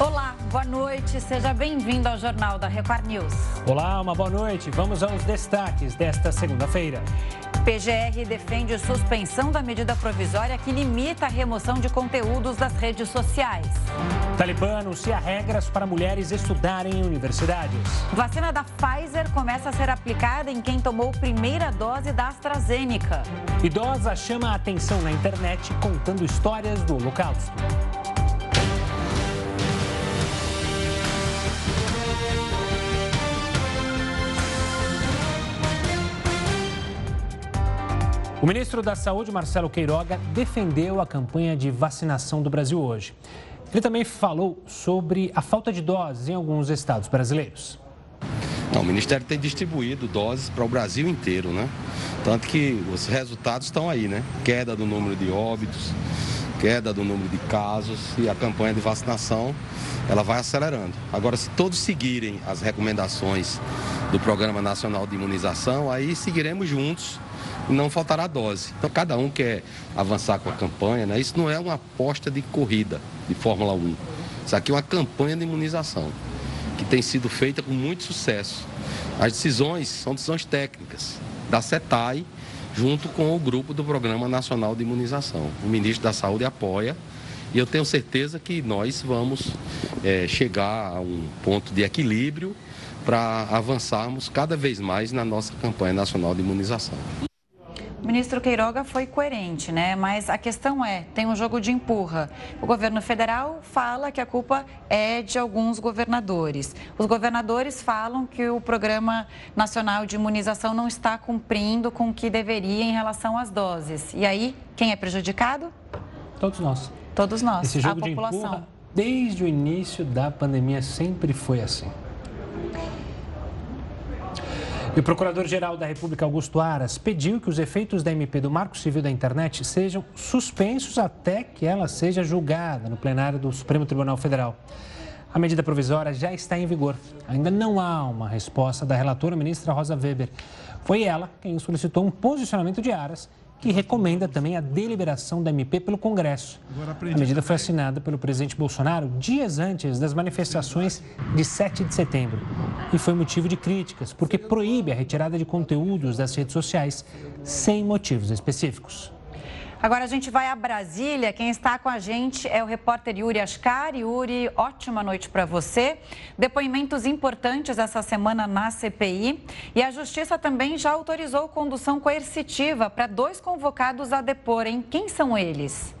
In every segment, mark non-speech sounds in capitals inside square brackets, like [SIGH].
Olá, boa noite. Seja bem-vindo ao Jornal da Record News. Olá, uma boa noite. Vamos aos destaques desta segunda-feira. PGR defende suspensão da medida provisória que limita a remoção de conteúdos das redes sociais. Talibã anuncia regras para mulheres estudarem em universidades. Vacina da Pfizer começa a ser aplicada em quem tomou primeira dose da AstraZeneca. Idosa chama a atenção na internet contando histórias do Holocausto. O ministro da Saúde, Marcelo Queiroga, defendeu a campanha de vacinação do Brasil hoje. Ele também falou sobre a falta de doses em alguns estados brasileiros. Não, o Ministério tem distribuído doses para o Brasil inteiro, né? Tanto que os resultados estão aí, né? Queda do número de óbitos, queda do número de casos e a campanha de vacinação ela vai acelerando. Agora, se todos seguirem as recomendações do Programa Nacional de Imunização, aí seguiremos juntos não faltará dose. Então cada um quer avançar com a campanha, né? Isso não é uma aposta de corrida de Fórmula 1. Isso aqui é uma campanha de imunização que tem sido feita com muito sucesso. As decisões são decisões técnicas da CETAI, junto com o grupo do Programa Nacional de Imunização. O ministro da Saúde apoia e eu tenho certeza que nós vamos é, chegar a um ponto de equilíbrio para avançarmos cada vez mais na nossa campanha nacional de imunização. O ministro Queiroga foi coerente, né? Mas a questão é, tem um jogo de empurra. O governo federal fala que a culpa é de alguns governadores. Os governadores falam que o Programa Nacional de Imunização não está cumprindo com o que deveria em relação às doses. E aí, quem é prejudicado? Todos nós. Todos nós, Esse jogo a população. De empurra, desde o início da pandemia sempre foi assim. E o Procurador-Geral da República, Augusto Aras, pediu que os efeitos da MP do Marco Civil da Internet sejam suspensos até que ela seja julgada no plenário do Supremo Tribunal Federal. A medida provisória já está em vigor. Ainda não há uma resposta da relatora ministra Rosa Weber. Foi ela quem solicitou um posicionamento de Aras que recomenda também a deliberação da MP pelo Congresso. A medida foi assinada pelo presidente Bolsonaro dias antes das manifestações de 7 de setembro e foi motivo de críticas, porque proíbe a retirada de conteúdos das redes sociais sem motivos específicos. Agora a gente vai a Brasília. Quem está com a gente é o repórter Yuri Ascar. Yuri, ótima noite para você. Depoimentos importantes essa semana na CPI. E a Justiça também já autorizou condução coercitiva para dois convocados a deporem. Quem são eles?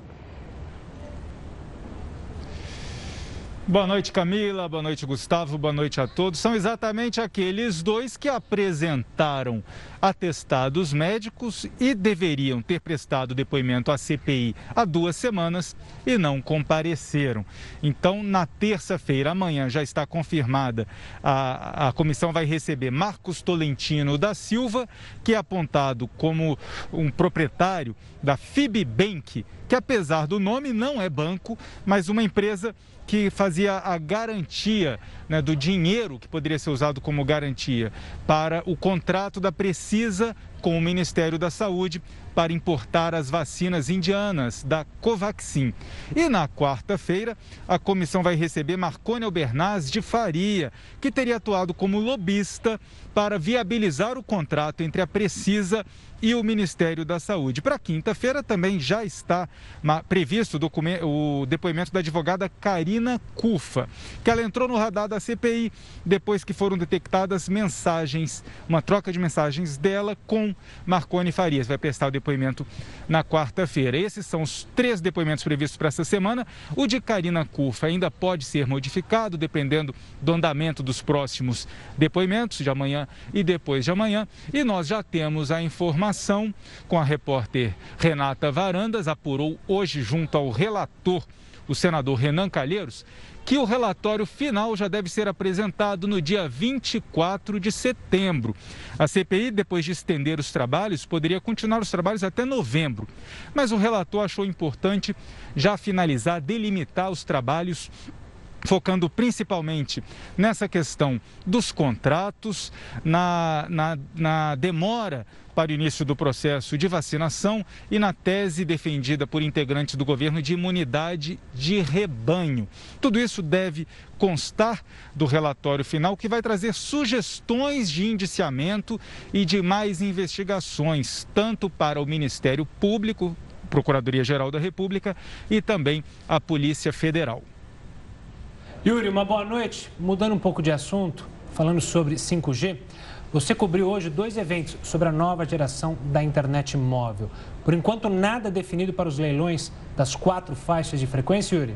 Boa noite, Camila. Boa noite, Gustavo. Boa noite a todos. São exatamente aqueles dois que apresentaram atestados médicos e deveriam ter prestado depoimento à CPI há duas semanas e não compareceram. Então, na terça-feira, amanhã, já está confirmada, a, a comissão vai receber Marcos Tolentino da Silva, que é apontado como um proprietário da Fibbank, que apesar do nome não é banco, mas uma empresa que fazia a garantia né, do dinheiro que poderia ser usado como garantia para o contrato da Precisa com o Ministério da Saúde para importar as vacinas indianas da Covaxin. E na quarta-feira, a comissão vai receber Marconi Albernaz de Faria, que teria atuado como lobista para viabilizar o contrato entre a Precisa e o Ministério da Saúde. Para quinta-feira também já está previsto o depoimento da advogada Karina Cufa, que ela entrou no radar da CPI depois que foram detectadas mensagens, uma troca de mensagens dela com Marconi Farias. Vai prestar o depoimento na quarta-feira. Esses são os três depoimentos previstos para essa semana. O de Karina Cufa ainda pode ser modificado dependendo do andamento dos próximos depoimentos de amanhã e depois de amanhã. E nós já temos a informação com a repórter Renata Varandas, apurou hoje junto ao relator, o senador Renan Calheiros, que o relatório final já deve ser apresentado no dia 24 de setembro. A CPI, depois de estender os trabalhos, poderia continuar os trabalhos até novembro. Mas o relator achou importante já finalizar, delimitar os trabalhos focando principalmente nessa questão dos contratos, na, na, na demora para o início do processo de vacinação e na tese defendida por integrantes do governo de imunidade de rebanho. Tudo isso deve constar do relatório final, que vai trazer sugestões de indiciamento e de mais investigações, tanto para o Ministério Público, Procuradoria-Geral da República e também a Polícia Federal. Yuri, uma boa noite. Mudando um pouco de assunto, falando sobre 5G. Você cobriu hoje dois eventos sobre a nova geração da internet móvel. Por enquanto, nada definido para os leilões das quatro faixas de frequência, Yuri?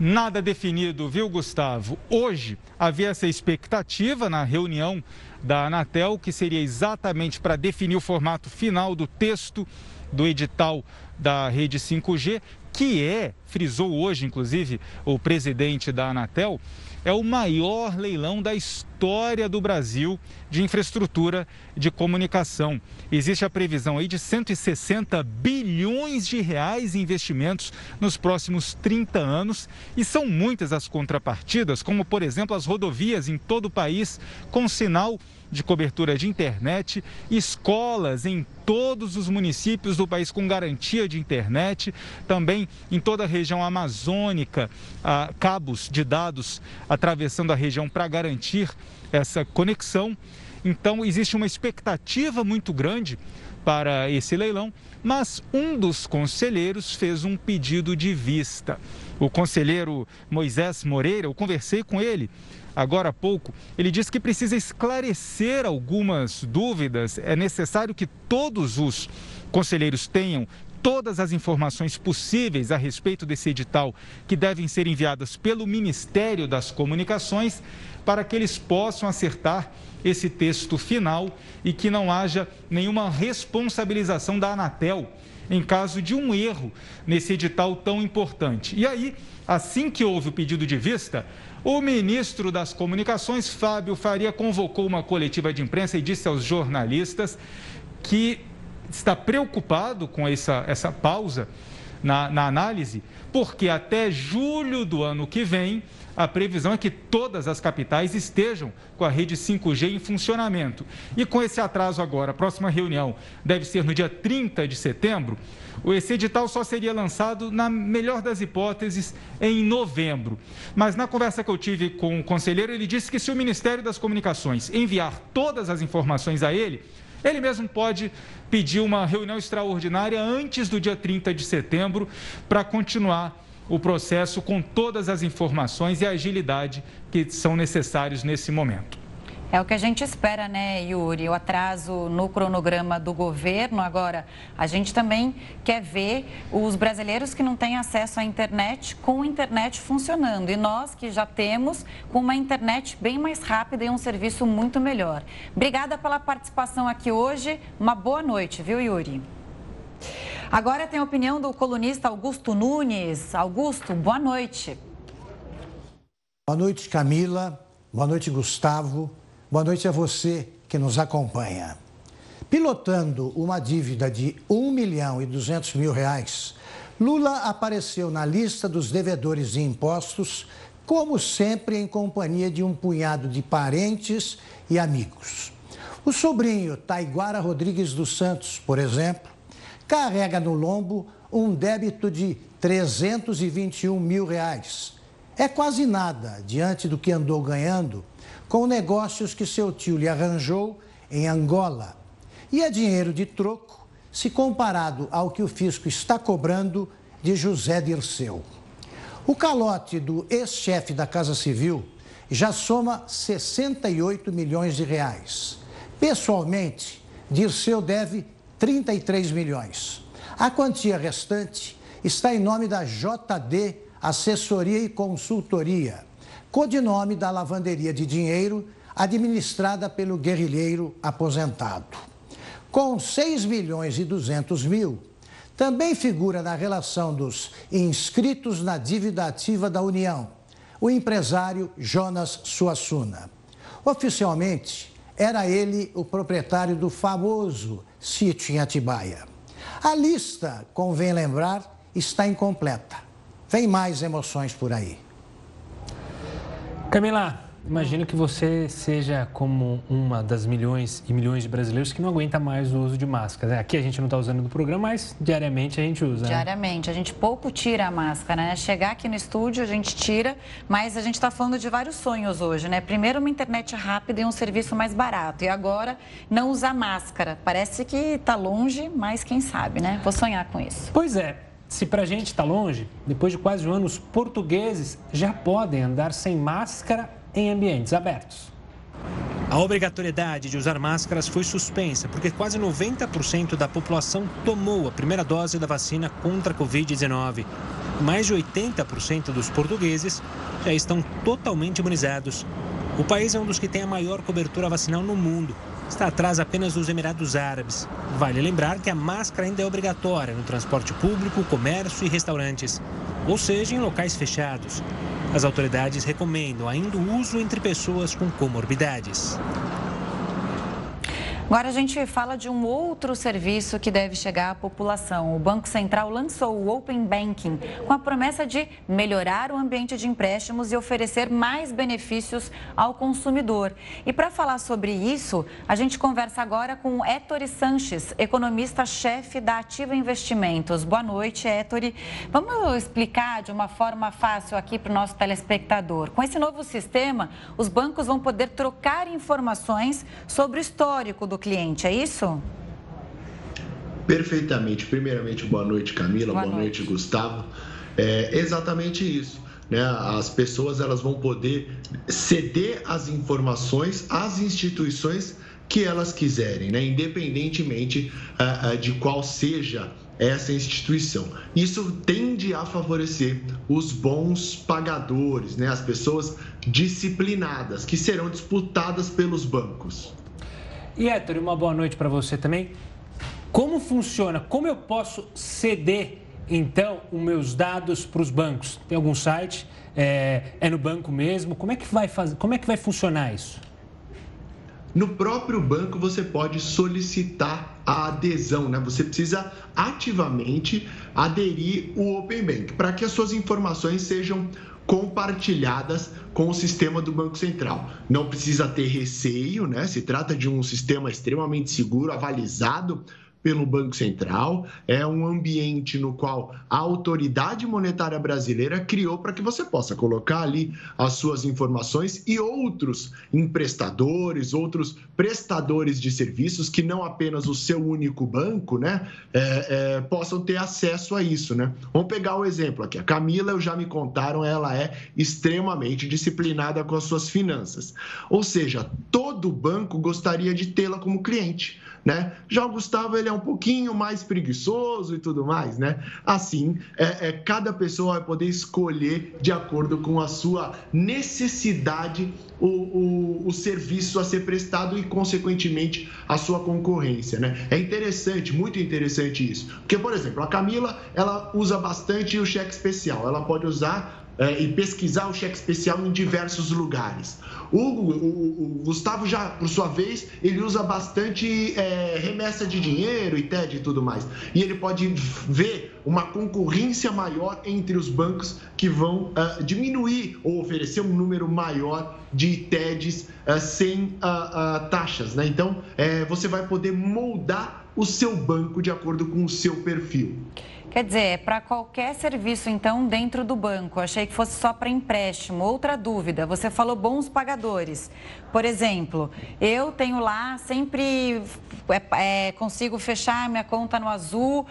Nada definido, viu, Gustavo? Hoje havia essa expectativa na reunião da Anatel, que seria exatamente para definir o formato final do texto do edital da rede 5G, que é, frisou hoje, inclusive, o presidente da Anatel, é o maior leilão da história do Brasil de infraestrutura de comunicação. Existe a previsão aí de 160 bilhões de reais em investimentos nos próximos 30 anos e são muitas as contrapartidas, como por exemplo as rodovias em todo o país com sinal de cobertura de internet, escolas em todos os municípios do país com garantia de internet, também em toda a região amazônica, cabos de dados atravessando a região para garantir essa conexão. Então, existe uma expectativa muito grande para esse leilão, mas um dos conselheiros fez um pedido de vista. O conselheiro Moisés Moreira, eu conversei com ele agora há pouco, ele disse que precisa esclarecer algumas dúvidas. É necessário que todos os conselheiros tenham todas as informações possíveis a respeito desse edital que devem ser enviadas pelo Ministério das Comunicações para que eles possam acertar esse texto final e que não haja nenhuma responsabilização da Anatel em caso de um erro nesse edital tão importante. E aí, assim que houve o pedido de vista, o ministro das Comunicações, Fábio Faria, convocou uma coletiva de imprensa e disse aos jornalistas que está preocupado com essa, essa pausa na, na análise, porque até julho do ano que vem a previsão é que todas as capitais estejam com a rede 5G em funcionamento. E com esse atraso agora, a próxima reunião deve ser no dia 30 de setembro. Esse edital só seria lançado, na melhor das hipóteses, em novembro. Mas na conversa que eu tive com o conselheiro, ele disse que se o Ministério das Comunicações enviar todas as informações a ele, ele mesmo pode pedir uma reunião extraordinária antes do dia 30 de setembro para continuar o processo com todas as informações e a agilidade que são necessários nesse momento. É o que a gente espera, né, Yuri? O atraso no cronograma do governo. Agora, a gente também quer ver os brasileiros que não têm acesso à internet com a internet funcionando. E nós que já temos com uma internet bem mais rápida e um serviço muito melhor. Obrigada pela participação aqui hoje. Uma boa noite, viu, Yuri? Agora tem a opinião do colunista Augusto Nunes. Augusto, boa noite. Boa noite, Camila. Boa noite, Gustavo. Boa noite a você que nos acompanha. Pilotando uma dívida de 1 milhão e 200 mil reais, Lula apareceu na lista dos devedores de impostos, como sempre em companhia de um punhado de parentes e amigos. O sobrinho Taiguara Rodrigues dos Santos, por exemplo, carrega no lombo um débito de 321 mil reais. É quase nada diante do que andou ganhando com negócios que seu tio lhe arranjou em Angola. E é dinheiro de troco se comparado ao que o fisco está cobrando de José Dirceu. O calote do ex-chefe da Casa Civil já soma 68 milhões de reais. Pessoalmente, Dirceu deve 33 milhões. A quantia restante está em nome da JD Assessoria e Consultoria, codinome da lavanderia de dinheiro administrada pelo guerrilheiro aposentado. Com 6 milhões e 200 mil, também figura na relação dos inscritos na dívida ativa da União, o empresário Jonas Suassuna. Oficialmente, era ele o proprietário do famoso sítio em Atibaia. A lista, convém lembrar, está incompleta. Vem mais emoções por aí. Camila, Imagino que você seja como uma das milhões e milhões de brasileiros que não aguenta mais o uso de máscara. Aqui a gente não está usando no programa, mas diariamente a gente usa. Né? Diariamente. A gente pouco tira a máscara, né? Chegar aqui no estúdio, a gente tira, mas a gente está falando de vários sonhos hoje, né? Primeiro, uma internet rápida e um serviço mais barato. E agora, não usar máscara. Parece que está longe, mas quem sabe, né? Vou sonhar com isso. Pois é. Se para a gente está longe, depois de quase um ano, os portugueses já podem andar sem máscara em ambientes abertos. A obrigatoriedade de usar máscaras foi suspensa porque quase 90% da população tomou a primeira dose da vacina contra a Covid-19. Mais de 80% dos portugueses já estão totalmente imunizados. O país é um dos que tem a maior cobertura vacinal no mundo. Está atrás apenas dos Emirados Árabes. Vale lembrar que a máscara ainda é obrigatória no transporte público, comércio e restaurantes, ou seja, em locais fechados. As autoridades recomendam ainda o uso entre pessoas com comorbidades. Agora a gente fala de um outro serviço que deve chegar à população. O Banco Central lançou o Open Banking com a promessa de melhorar o ambiente de empréstimos e oferecer mais benefícios ao consumidor. E para falar sobre isso, a gente conversa agora com Ettore Sanches, economista-chefe da Ativa Investimentos. Boa noite, Ettore. Vamos explicar de uma forma fácil aqui para o nosso telespectador. Com esse novo sistema, os bancos vão poder trocar informações sobre o histórico do cliente, é isso? Perfeitamente. Primeiramente, boa noite, Camila. Boa, boa noite. noite, Gustavo. É exatamente isso. Né? As pessoas elas vão poder ceder as informações às instituições que elas quiserem, né? independentemente uh, uh, de qual seja essa instituição. Isso tende a favorecer os bons pagadores, né? as pessoas disciplinadas, que serão disputadas pelos bancos. E Héctor, uma boa noite para você também. Como funciona? Como eu posso ceder, então, os meus dados para os bancos? Tem algum site? É, é, no banco mesmo? Como é que vai fazer? Como é que vai funcionar isso? No próprio banco você pode solicitar a adesão, né? Você precisa ativamente aderir o Open Bank para que as suas informações sejam compartilhadas com o sistema do Banco Central. Não precisa ter receio, né? Se trata de um sistema extremamente seguro, avalizado pelo Banco Central, é um ambiente no qual a autoridade monetária brasileira criou para que você possa colocar ali as suas informações e outros emprestadores, outros prestadores de serviços que não apenas o seu único banco, né, é, é, possam ter acesso a isso, né? Vamos pegar o exemplo aqui. A Camila, eu já me contaram, ela é extremamente disciplinada com as suas finanças. Ou seja, todo banco gostaria de tê-la como cliente né? Já o Gustavo ele é um pouquinho mais preguiçoso e tudo mais, né? Assim, é, é, cada pessoa vai poder escolher de acordo com a sua necessidade o, o, o, serviço a ser prestado e, consequentemente, a sua concorrência, né? É interessante, muito interessante isso. Porque, por exemplo, a Camila, ela usa bastante o cheque especial. Ela pode usar é, e pesquisar o cheque especial em diversos lugares. O, o, o, Gustavo já, por sua vez, ele usa bastante é, remessa de dinheiro e TED e tudo mais. E ele pode ver uma concorrência maior entre os bancos que vão uh, diminuir ou oferecer um número maior de TEDs uh, sem uh, taxas. Né? Então, é, você vai poder moldar o seu banco de acordo com o seu perfil. Quer dizer, é para qualquer serviço, então, dentro do banco. Achei que fosse só para empréstimo. Outra dúvida, você falou bons pagadores. Por exemplo, eu tenho lá, sempre é, é, consigo fechar minha conta no azul.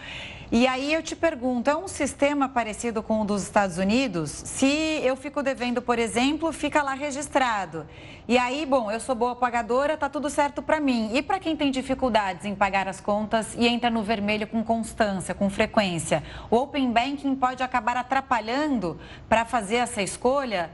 E aí eu te pergunto, é um sistema parecido com o dos Estados Unidos? Se eu fico devendo, por exemplo, fica lá registrado. E aí, bom, eu sou boa pagadora, tá tudo certo para mim. E para quem tem dificuldades em pagar as contas e entra no vermelho com constância, com frequência, o Open Banking pode acabar atrapalhando para fazer essa escolha?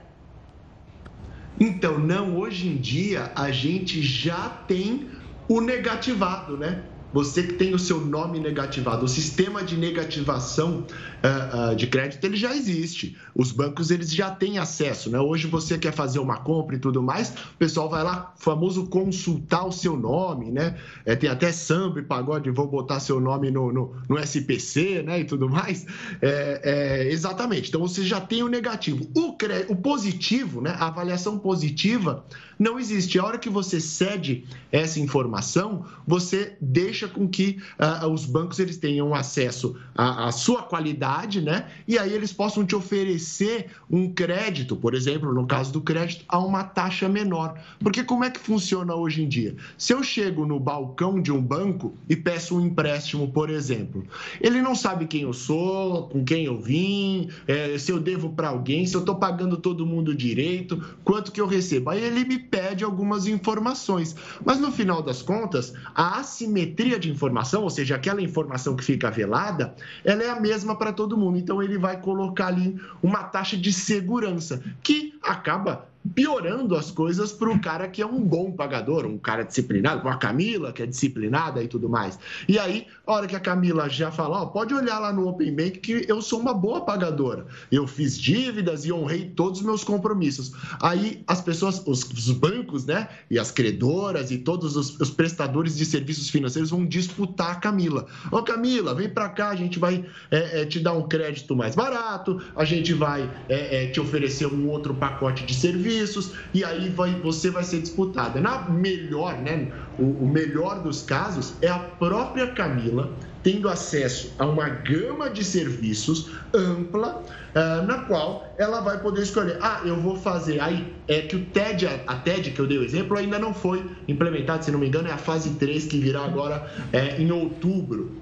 Então, não, hoje em dia a gente já tem o negativado, né? Você que tem o seu nome negativado, o sistema de negativação uh, uh, de crédito ele já existe. Os bancos eles já têm acesso, né? Hoje você quer fazer uma compra e tudo mais, o pessoal vai lá, famoso consultar o seu nome, né? É, tem até samba e pagode, vou botar seu nome no, no, no SPC, né? E tudo mais. É, é, exatamente. Então você já tem o negativo. O, o positivo, né? A avaliação positiva não existe. A hora que você cede essa informação, você deixa com que uh, os bancos eles tenham acesso à, à, sua qualidade, né? E aí eles possam te oferecer um crédito, por exemplo, no caso do crédito, a uma taxa menor. Porque como é que funciona hoje em dia? Se eu chego no balcão de um banco e peço um empréstimo, por exemplo, ele não sabe quem eu sou, com quem eu vim, é, se eu devo para alguém, se eu estou pagando todo mundo direito, quanto que eu recebo. Aí ele me pede algumas informações. Mas no final das contas, a assimetria de informação, ou seja, aquela informação que fica velada, ela é a mesma para todo mundo. Então ele vai colocar ali uma taxa de segurança que acaba piorando as coisas para o cara que é um bom pagador, um cara disciplinado, como a Camila, que é disciplinada e tudo mais. E aí, a hora que a Camila já fala, ó, pode olhar lá no Open Bank que eu sou uma boa pagadora. Eu fiz dívidas e honrei todos os meus compromissos. Aí as pessoas, os, os bancos, né, e as credoras e todos os, os, prestadores de serviços financeiros vão disputar a Camila. Ó, Camila, vem para cá, a gente vai é, é, te dar um crédito mais barato, a gente vai é, é te oferecer um outro pacote de serviços serviços, e aí vai, você vai ser disputada. Na melhor, né, o, o melhor dos casos é a própria Camila tendo acesso a uma gama de serviços ampla, uh, na qual ela vai poder escolher. Ah, eu vou fazer. Aí é que o TED, a TED que eu dei o exemplo, ainda não foi implementado, se não me engano, é a fase 3 que virá agora é, em outubro.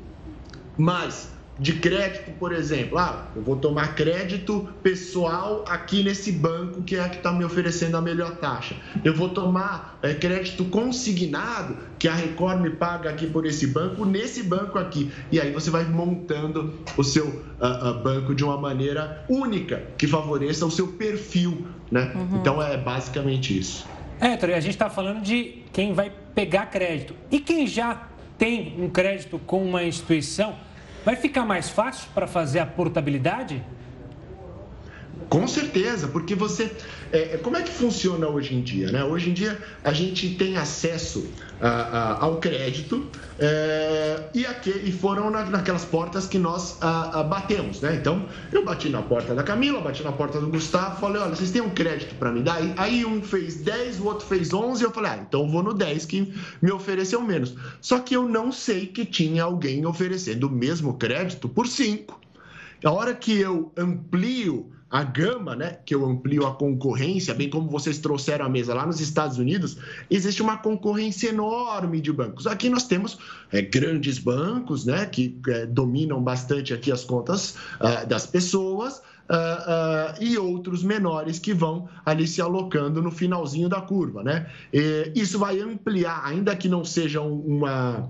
Mas de crédito, por exemplo. Ah, eu vou tomar crédito pessoal aqui nesse banco que é a que está me oferecendo a melhor taxa. Eu vou tomar é, crédito consignado que a Record me paga aqui por esse banco, nesse banco aqui. E aí você vai montando o seu uh, uh, banco de uma maneira única, que favoreça o seu perfil. Né? Uhum. Então é basicamente isso. É, Héctor, a gente está falando de quem vai pegar crédito. E quem já tem um crédito com uma instituição Vai ficar mais fácil para fazer a portabilidade? Com certeza, porque você. É, é, como é que funciona hoje em dia? Né? Hoje em dia a gente tem acesso a, a, ao crédito é, e, aqui, e foram na, naquelas portas que nós a, batemos. Né? Então eu bati na porta da Camila, bati na porta do Gustavo, falei: olha, vocês têm um crédito para me dar? Aí um fez 10, o outro fez 11, eu falei: ah, então vou no 10 que me ofereceu menos. Só que eu não sei que tinha alguém oferecendo o mesmo crédito por 5. A hora que eu amplio a gama, né, que eu amplio a concorrência, bem como vocês trouxeram à mesa lá nos Estados Unidos, existe uma concorrência enorme de bancos. Aqui nós temos é, grandes bancos, né, que é, dominam bastante aqui as contas uh, das pessoas. Uh, uh, e outros menores que vão ali se alocando no finalzinho da curva, né? E isso vai ampliar, ainda que não seja uma,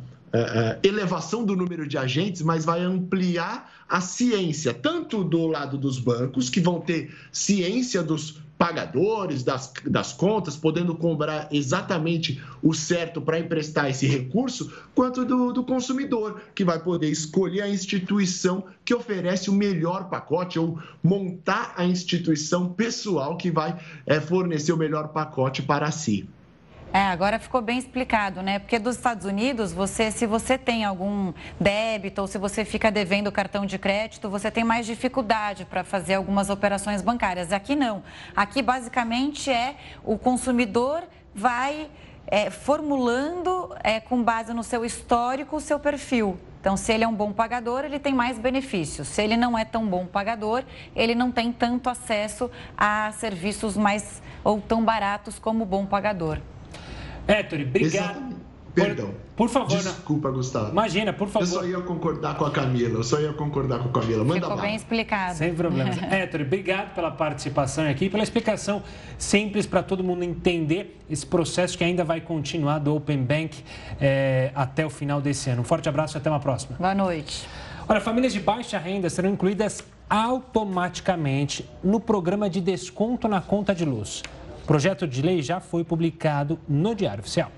elevação do número de agentes, mas vai ampliar a ciência, tanto do lado dos bancos, que vão ter ciência dos pagadores das, das contas, podendo cobrar exatamente o certo para emprestar esse recurso, quanto do, do, consumidor, que vai poder escolher a instituição que oferece o melhor pacote ou montar a instituição pessoal que vai é, fornecer o melhor pacote para si. É, agora ficou bem explicado, né? Porque dos Estados Unidos, você, se você tem algum débito ou se você fica devendo cartão de crédito, você tem mais dificuldade para fazer algumas operações bancárias. Aqui não. Aqui basicamente é o consumidor vai é, formulando é, com base no seu histórico o seu perfil. Então, se ele é um bom pagador, ele tem mais benefícios. Se ele não é tão bom pagador, ele não tem tanto acesso a serviços mais ou tão baratos como o bom pagador. Héctor, obrigado. Exatamente. Perdão. Por, favor. Desculpa, Gustavo. Imagina, por favor. Eu só ia concordar com a Camila. Eu só ia concordar com a Camila. Manda Ficou bem explicado. Sem problemas. [LAUGHS] Héctor, obrigado pela participação aqui, pela explicação simples para todo mundo entender esse processo que ainda vai continuar do Open Bank é, até o final desse ano. Um forte abraço e até uma próxima. Boa noite. Olha, famílias de baixa renda serão incluídas automaticamente no programa de desconto na conta de luz. O projeto de lei já foi publicado no Diário Oficial.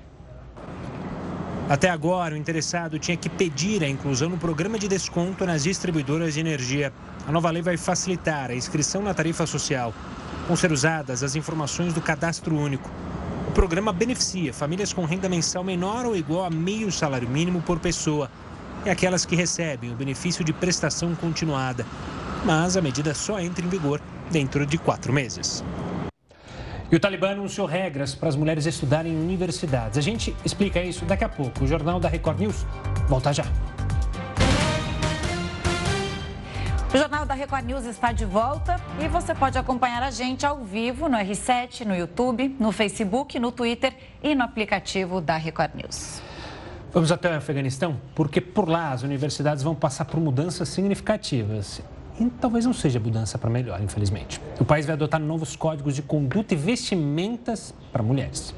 Até agora, o interessado tinha que pedir a inclusão no programa de desconto nas distribuidoras de energia. A nova lei vai facilitar a inscrição na tarifa social. Vão ser usadas as informações do cadastro único. O programa beneficia famílias com renda mensal menor ou igual a meio salário mínimo por pessoa e aquelas que recebem o benefício de prestação continuada. Mas a medida só entra em vigor dentro de quatro meses. E o Talibã anunciou regras para as mulheres estudarem em universidades. A gente explica isso daqui a pouco. O Jornal da Record News volta já. O Jornal da Record News está de volta e você pode acompanhar a gente ao vivo no R7, no YouTube, no Facebook, no Twitter e no aplicativo da Record News. Vamos até o Afeganistão, porque por lá as universidades vão passar por mudanças significativas e talvez não seja mudança para melhor, infelizmente. O país vai adotar novos códigos de conduta e vestimentas para mulheres.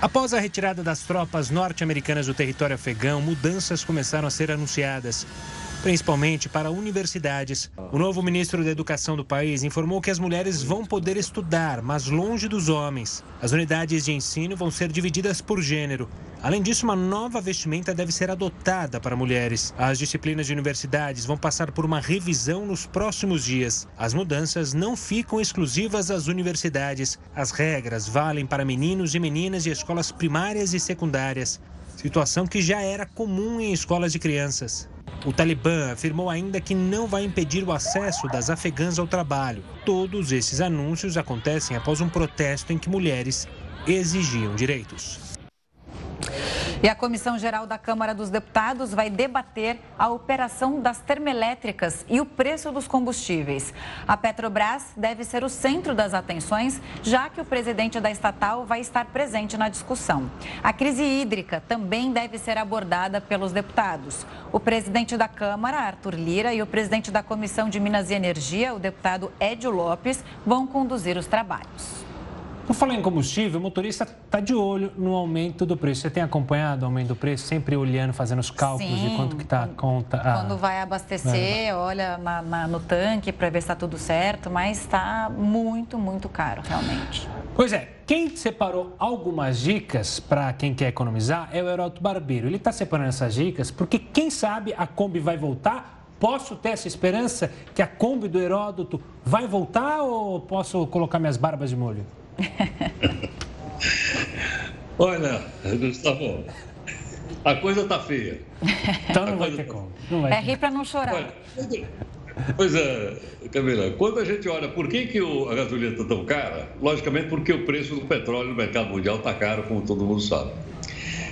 Após a retirada das tropas norte-americanas do território afegão, mudanças começaram a ser anunciadas principalmente para universidades. O novo ministro da Educação do país informou que as mulheres vão poder estudar, mas longe dos homens. As unidades de ensino vão ser divididas por gênero. Além disso, uma nova vestimenta deve ser adotada para mulheres. As disciplinas de universidades vão passar por uma revisão nos próximos dias. As mudanças não ficam exclusivas às universidades. As regras valem para meninos e meninas de escolas primárias e secundárias, situação que já era comum em escolas de crianças. O Talibã afirmou ainda que não vai impedir o acesso das afegãs ao trabalho. Todos esses anúncios acontecem após um protesto em que mulheres exigiam direitos. E a Comissão Geral da Câmara dos Deputados vai debater a operação das termoelétricas e o preço dos combustíveis. A Petrobras deve ser o centro das atenções, já que o presidente da estatal vai estar presente na discussão. A crise hídrica também deve ser abordada pelos deputados. O presidente da Câmara, Arthur Lira, e o presidente da Comissão de Minas e Energia, o deputado Édio Lopes, vão conduzir os trabalhos. Por falar em combustível, o motorista está de olho no aumento do preço. Você tem acompanhado o aumento do preço, sempre olhando, fazendo os cálculos Sim, de quanto que está a conta? Quando vai abastecer, é. olha na, na, no tanque para ver se está tudo certo, mas está muito, muito caro, realmente. Pois é, quem separou algumas dicas para quem quer economizar é o Heródoto Barbeiro. Ele está separando essas dicas porque, quem sabe, a Kombi vai voltar Posso ter essa esperança que a Kombi do Heródoto vai voltar ou posso colocar minhas barbas de molho? [LAUGHS] Olha, Gustavo, a coisa tá feia. Então não vai ter tá como. Não vai é rir para não chorar. Olha, pois é, Camila, quando a gente olha por que, que a gasolina está tão cara, logicamente porque o preço do petróleo no mercado mundial está caro, como todo mundo sabe.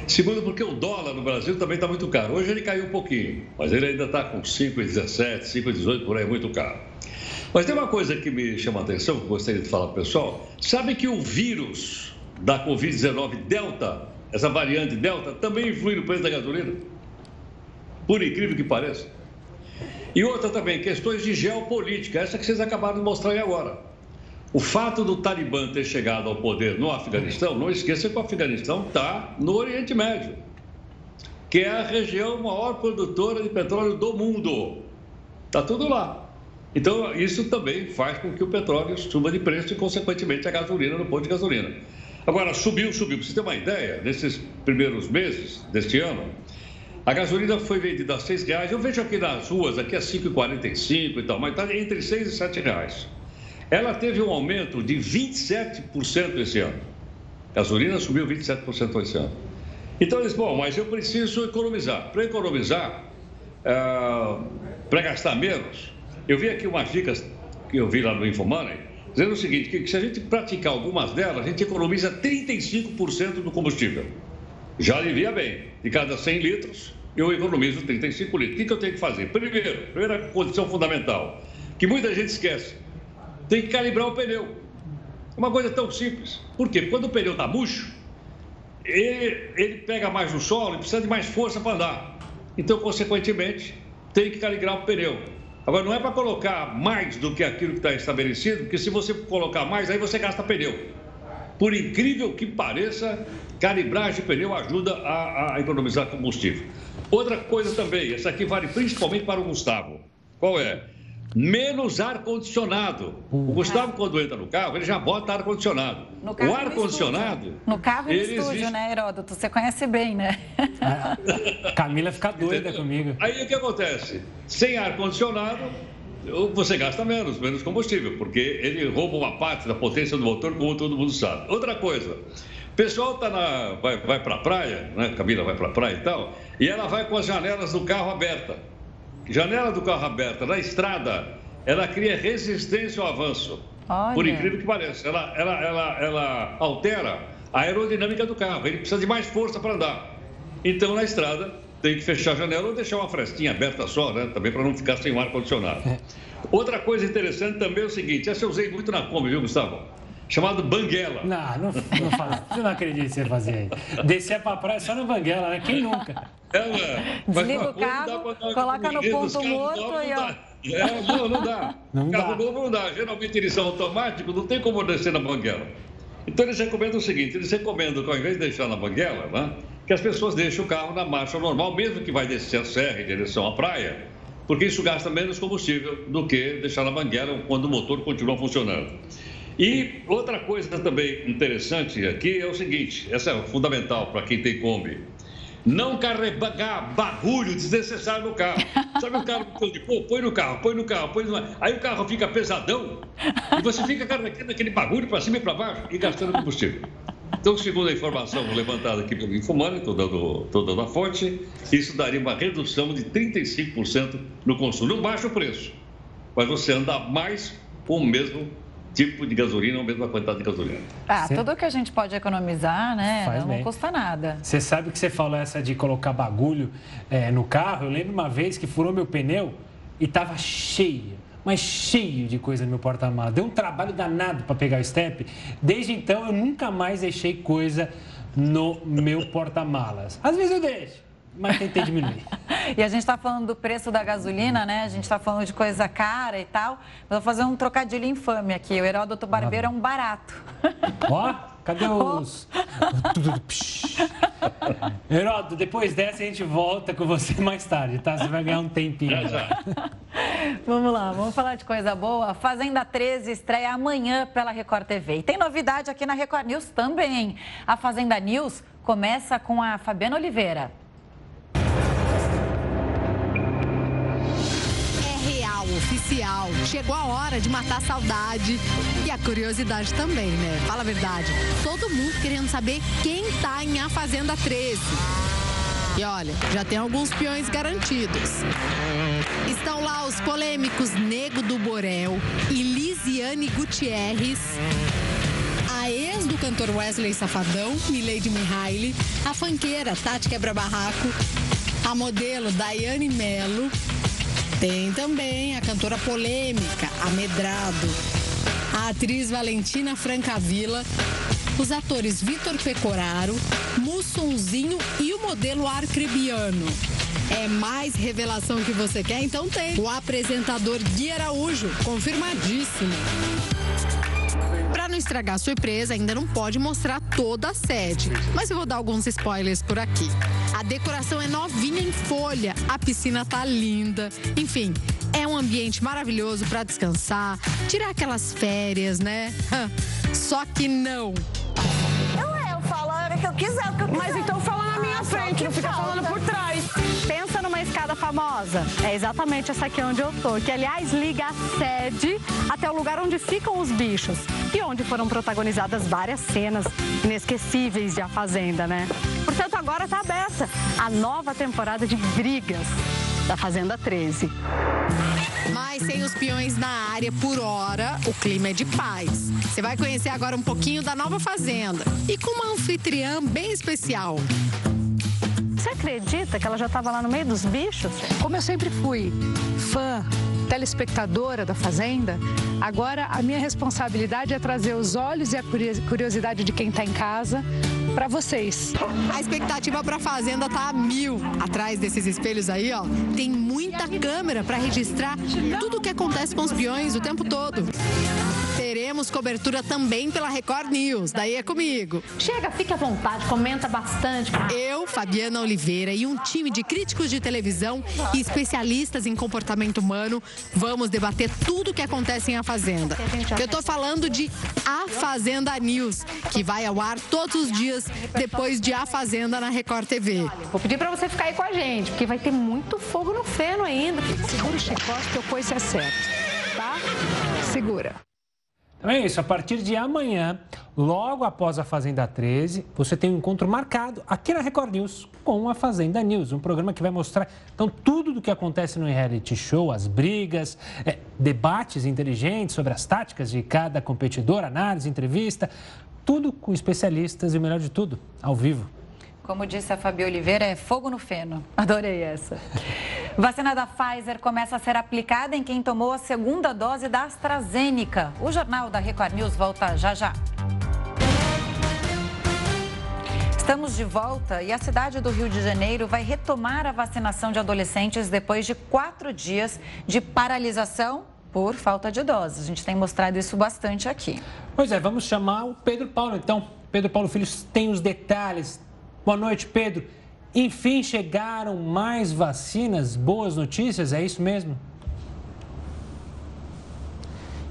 Segundo, porque o dólar no Brasil também está muito caro. Hoje ele caiu um pouquinho, mas ele ainda está com 5,17, 5,18 por aí, muito caro. Mas tem uma coisa que me chama a atenção, que gostaria de falar para o pessoal. Sabe que o vírus da Covid-19 Delta, essa variante Delta, também influi no preço da gasolina? Por incrível que pareça. E outra também, questões de geopolítica, essa que vocês acabaram de mostrar aí agora. O fato do Talibã ter chegado ao poder no Afeganistão, não esqueça que o Afeganistão está no Oriente Médio, que é a região maior produtora de petróleo do mundo. Está tudo lá. Então, isso também faz com que o petróleo suba de preço e, consequentemente, a gasolina no posto de gasolina. Agora, subiu, subiu. Para você ter uma ideia, nesses primeiros meses deste ano, a gasolina foi vendida a R$ reais. Eu vejo aqui nas ruas, aqui a R$ 5,45 e tal, mas está entre R$ 6 e R$ reais. Ela teve um aumento de 27% esse ano. A gasolina subiu 27% esse ano. Então, eles, bom, mas eu preciso economizar. Para economizar, uh, para gastar menos, eu vi aqui umas dicas que eu vi lá no InfoMoney, dizendo o seguinte, que se a gente praticar algumas delas, a gente economiza 35% do combustível. Já alivia bem. De cada 100 litros, eu economizo 35 litros. O que, que eu tenho que fazer? Primeiro, primeira condição fundamental, que muita gente esquece, tem que calibrar o pneu. É uma coisa tão simples. Por quê? Quando o pneu está murcho, ele, ele pega mais no solo e precisa de mais força para andar. Então, consequentemente, tem que calibrar o pneu. Agora, não é para colocar mais do que aquilo que está estabelecido, porque se você colocar mais, aí você gasta pneu. Por incrível que pareça, calibragem de pneu ajuda a, a economizar combustível. Outra coisa também, essa aqui vale principalmente para o Gustavo. Qual é? Menos ar-condicionado. O Gustavo, quando entra no carro, ele já bota ar-condicionado. O ar-condicionado. No carro e no estúdio, né, Heródoto? Você conhece bem, né? A [LAUGHS] Camila fica doida Entendeu? comigo. Aí o que acontece? Sem ar-condicionado, você gasta menos, menos combustível, porque ele rouba uma parte da potência do motor, como todo mundo sabe. Outra coisa, o pessoal tá na, vai, vai para a praia, né? Camila vai para a praia e tal, e ela vai com as janelas do carro abertas. Janela do carro aberta na estrada, ela cria resistência ao avanço. Olha. Por incrível que pareça, ela, ela, ela, ela altera a aerodinâmica do carro, ele precisa de mais força para andar. Então, na estrada, tem que fechar a janela ou deixar uma frestinha aberta só, né? Também para não ficar sem o ar-condicionado. É. Outra coisa interessante também é o seguinte: essa eu usei muito na Kombi, viu, Gustavo? Chamado Banguela. Não, não, não faz. Eu não acredito que você fazia aí. Descer pra praia só no Banguela, né? Quem nunca? É, Desliga o carro, coloca no ponto morto e ó. É, não, não dá. [LAUGHS] Não carro dá. novo não dá. Geralmente eles são automáticos, não tem como descer na banguela. Então eles recomendam o seguinte: eles recomendam que ao invés de deixar na banguela, né, que as pessoas deixem o carro na marcha normal, mesmo que vai descer a serra em direção à praia, porque isso gasta menos combustível do que deixar na banguela quando o motor continua funcionando. E outra coisa também interessante aqui é o seguinte: essa é fundamental para quem tem Kombi. Não carregar bagulho desnecessário no carro. [LAUGHS] Sabe o carro que pô, põe no carro, põe no carro, põe no... Aí o carro fica pesadão e você fica carregando aquele bagulho para cima e para baixo e gastando combustível. Então, segundo a informação levantada aqui pelo Infomani, estou dando, dando a fonte, isso daria uma redução de 35% no consumo. Não baixa o preço, mas você anda mais com o mesmo tipo de gasolina ou a mesma quantidade de gasolina. Ah, Cê... tudo que a gente pode economizar, né? Faz não bem. custa nada. Você sabe que você falou essa de colocar bagulho é, no carro? Eu lembro uma vez que furou meu pneu e estava cheio mas cheio de coisa no meu porta-malas. Deu um trabalho danado para pegar o step. Desde então, eu nunca mais deixei coisa no meu porta-malas. Às vezes eu deixo, mas tentei diminuir. [LAUGHS] e a gente está falando do preço da gasolina, né? A gente está falando de coisa cara e tal. Mas vou fazer um trocadilho infame aqui. O Heródoto Barbeiro é um barato. Ó! [LAUGHS] Cadê os. [LAUGHS] Heródoto, depois dessa a gente volta com você mais tarde, tá? Você vai ganhar um tempinho. vamos lá, vamos falar de coisa boa. Fazenda 13 estreia amanhã pela Record TV. E tem novidade aqui na Record News também. A Fazenda News começa com a Fabiana Oliveira. Chegou a hora de matar a saudade e a curiosidade também, né? Fala a verdade. Todo mundo querendo saber quem tá em A Fazenda 13. E olha, já tem alguns peões garantidos. Estão lá os polêmicos Nego do Borel e Lisiane Gutierrez. A ex do cantor Wesley Safadão, Milady Mihaly. A fanqueira Tati Quebra Barraco. A modelo Daiane Melo tem também a cantora polêmica, Amedrado, a atriz Valentina Francavilla, os atores Vitor Pecoraro, Mussonzinho e o modelo Arcrebiano. É mais revelação que você quer? Então tem. O apresentador Gui Araújo, confirmadíssimo. Para não estragar a surpresa, ainda não pode mostrar toda a sede, mas eu vou dar alguns spoilers por aqui. A decoração é novinha em folha, a piscina tá linda. Enfim, é um ambiente maravilhoso para descansar, tirar aquelas férias, né? Só que não. Não é, eu falo a hora que eu quiser, o que eu quiser. Mas então fala na minha ah, frente, não fica falando famosa. É exatamente essa aqui onde eu tô, que aliás liga a sede até o lugar onde ficam os bichos e onde foram protagonizadas várias cenas inesquecíveis de A Fazenda, né? Portanto, agora está aberta a nova temporada de brigas da Fazenda 13. Mas sem os peões na área por hora, o clima é de paz. Você vai conhecer agora um pouquinho da nova Fazenda e com uma anfitriã bem especial. Você acredita que ela já estava lá no meio dos bichos? Como eu sempre fui fã telespectadora da Fazenda, agora a minha responsabilidade é trazer os olhos e a curiosidade de quem está em casa para vocês. A expectativa para a Fazenda tá a mil. Atrás desses espelhos aí, ó, tem muita câmera para registrar tudo o que acontece com os peões o tempo todo teremos cobertura também pela Record News. Daí é comigo. Chega, fique à vontade, comenta bastante. Eu, Fabiana Oliveira e um time de críticos de televisão e especialistas em comportamento humano vamos debater tudo o que acontece em A Fazenda. Eu tô falando de A Fazenda News, que vai ao ar todos os dias depois de A Fazenda na Record TV. Vou pedir para você ficar aí com a gente, porque vai ter muito fogo no feno ainda. Segura o chicote que o coice é certo, tá? Segura. Então é isso, a partir de amanhã, logo após a Fazenda 13, você tem um encontro marcado aqui na Record News com a Fazenda News, um programa que vai mostrar então tudo do que acontece no reality show, as brigas, é, debates inteligentes sobre as táticas de cada competidor, análise, entrevista, tudo com especialistas e o melhor de tudo, ao vivo. Como disse a Fabi Oliveira, é fogo no feno. [LAUGHS] Adorei essa. Vacina da Pfizer começa a ser aplicada em quem tomou a segunda dose da AstraZeneca. O Jornal da Record News volta já já. Estamos de volta e a cidade do Rio de Janeiro vai retomar a vacinação de adolescentes depois de quatro dias de paralisação por falta de doses. A gente tem mostrado isso bastante aqui. Pois é, vamos chamar o Pedro Paulo então. Pedro Paulo Filho tem os detalhes Boa noite, Pedro. Enfim, chegaram mais vacinas, boas notícias, é isso mesmo?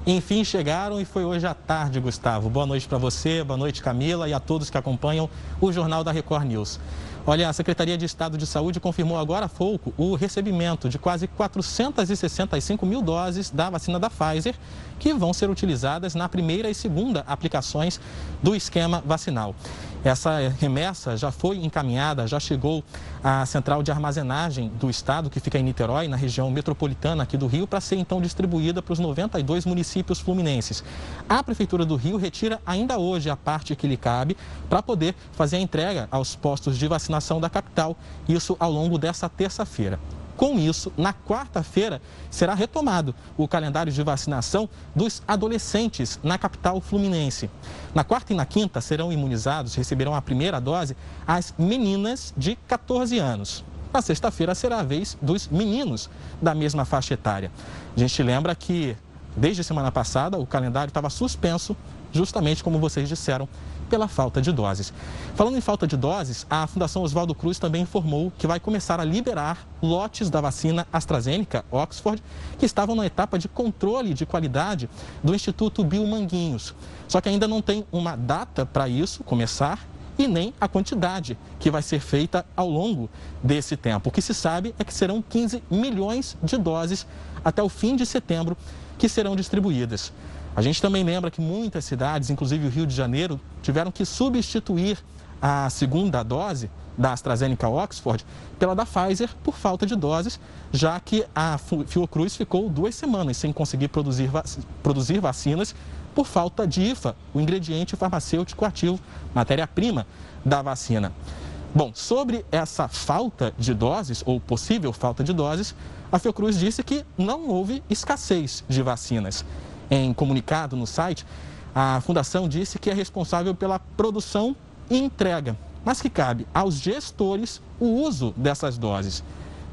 Enfim, chegaram e foi hoje à tarde, Gustavo. Boa noite para você, boa noite, Camila, e a todos que acompanham o Jornal da Record News. Olha, a Secretaria de Estado de Saúde confirmou agora há pouco o recebimento de quase 465 mil doses da vacina da Pfizer, que vão ser utilizadas na primeira e segunda aplicações do esquema vacinal. Essa remessa já foi encaminhada, já chegou à central de armazenagem do estado, que fica em Niterói, na região metropolitana aqui do Rio, para ser então distribuída para os 92 municípios fluminenses. A Prefeitura do Rio retira ainda hoje a parte que lhe cabe para poder fazer a entrega aos postos de vacinação da capital, isso ao longo dessa terça-feira. Com isso, na quarta-feira, será retomado o calendário de vacinação dos adolescentes na capital fluminense. Na quarta e na quinta serão imunizados, receberão a primeira dose, as meninas de 14 anos. Na sexta-feira será a vez dos meninos da mesma faixa etária. A gente lembra que, desde semana passada, o calendário estava suspenso, justamente como vocês disseram, pela falta de doses. Falando em falta de doses, a Fundação Oswaldo Cruz também informou que vai começar a liberar lotes da vacina AstraZeneca Oxford, que estavam na etapa de controle de qualidade do Instituto Biomanguinhos. Só que ainda não tem uma data para isso começar e nem a quantidade que vai ser feita ao longo desse tempo. O que se sabe é que serão 15 milhões de doses até o fim de setembro que serão distribuídas. A gente também lembra que muitas cidades, inclusive o Rio de Janeiro, tiveram que substituir a segunda dose da AstraZeneca Oxford pela da Pfizer por falta de doses, já que a Fiocruz ficou duas semanas sem conseguir produzir, produzir vacinas por falta de IFA, o ingrediente farmacêutico ativo, matéria-prima da vacina. Bom, sobre essa falta de doses, ou possível falta de doses, a Fiocruz disse que não houve escassez de vacinas. Em comunicado no site, a fundação disse que é responsável pela produção e entrega, mas que cabe aos gestores o uso dessas doses.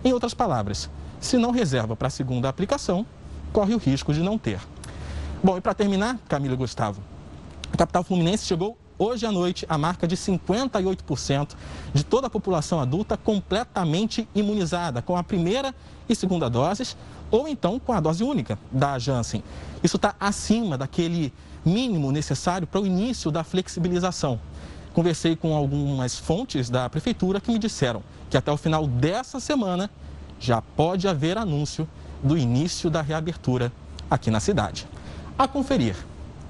Em outras palavras, se não reserva para a segunda aplicação, corre o risco de não ter. Bom, e para terminar, Camila e Gustavo, a capital fluminense chegou hoje à noite à marca de 58% de toda a população adulta completamente imunizada com a primeira e segunda doses ou então com a dose única da Janssen. Isso está acima daquele mínimo necessário para o início da flexibilização. Conversei com algumas fontes da prefeitura que me disseram que até o final dessa semana já pode haver anúncio do início da reabertura aqui na cidade. A conferir,